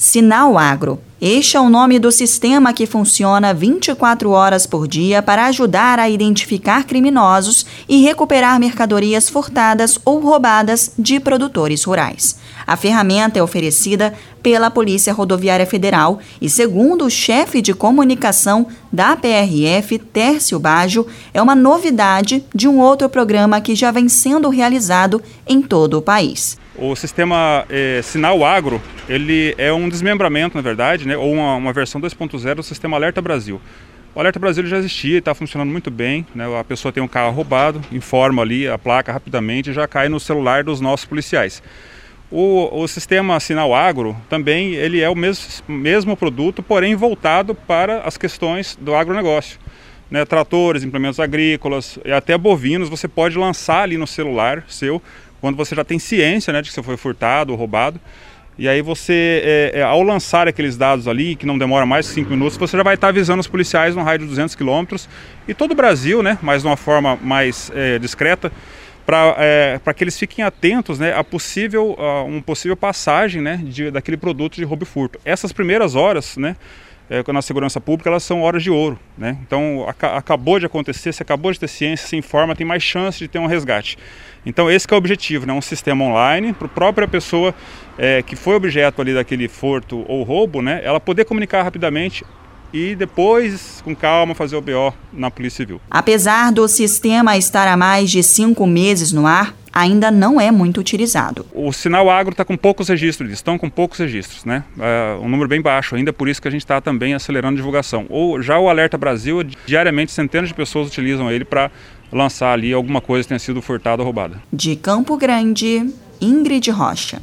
Sinal Agro. Este é o nome do sistema que funciona 24 horas por dia para ajudar a identificar criminosos e recuperar mercadorias furtadas ou roubadas de produtores rurais. A ferramenta é oferecida pela Polícia Rodoviária Federal e, segundo o chefe de comunicação da PRF, Tércio Baggio, é uma novidade de um outro programa que já vem sendo realizado em todo o país. O sistema eh, Sinal Agro, ele é um desmembramento, na verdade, né, ou uma, uma versão 2.0 do sistema Alerta Brasil. O Alerta Brasil já existia está funcionando muito bem. Né? A pessoa tem um carro roubado, informa ali a placa rapidamente e já cai no celular dos nossos policiais. O, o sistema Sinal Agro também ele é o mesmo, mesmo produto, porém voltado para as questões do agronegócio. Né? Tratores, implementos agrícolas e até bovinos você pode lançar ali no celular seu quando você já tem ciência né, de que você foi furtado ou roubado. E aí você, é, é, ao lançar aqueles dados ali, que não demora mais de 5 minutos, você já vai estar avisando os policiais no raio de 200 quilômetros e todo o Brasil, né, mas de uma forma mais é, discreta, para é, que eles fiquem atentos né, a possível, a uma possível passagem né, de, daquele produto de roubo e furto. Essas primeiras horas, né, é, na segurança pública, elas são horas de ouro. Né? Então, ac acabou de acontecer, se acabou de ter ciência, se informa, tem mais chance de ter um resgate. Então, esse é o objetivo, né? um sistema online para a própria pessoa é, que foi objeto ali daquele furto ou roubo, né? ela poder comunicar rapidamente e depois, com calma, fazer o BO na Polícia Civil. Apesar do sistema estar há mais de cinco meses no ar, ainda não é muito utilizado. O sinal agro está com poucos registros, estão com poucos registros, né? É um número bem baixo, ainda por isso que a gente está também acelerando a divulgação. Ou já o Alerta Brasil, diariamente centenas de pessoas utilizam ele para lançar ali alguma coisa que tenha sido furtada ou roubada. De Campo Grande, Ingrid Rocha.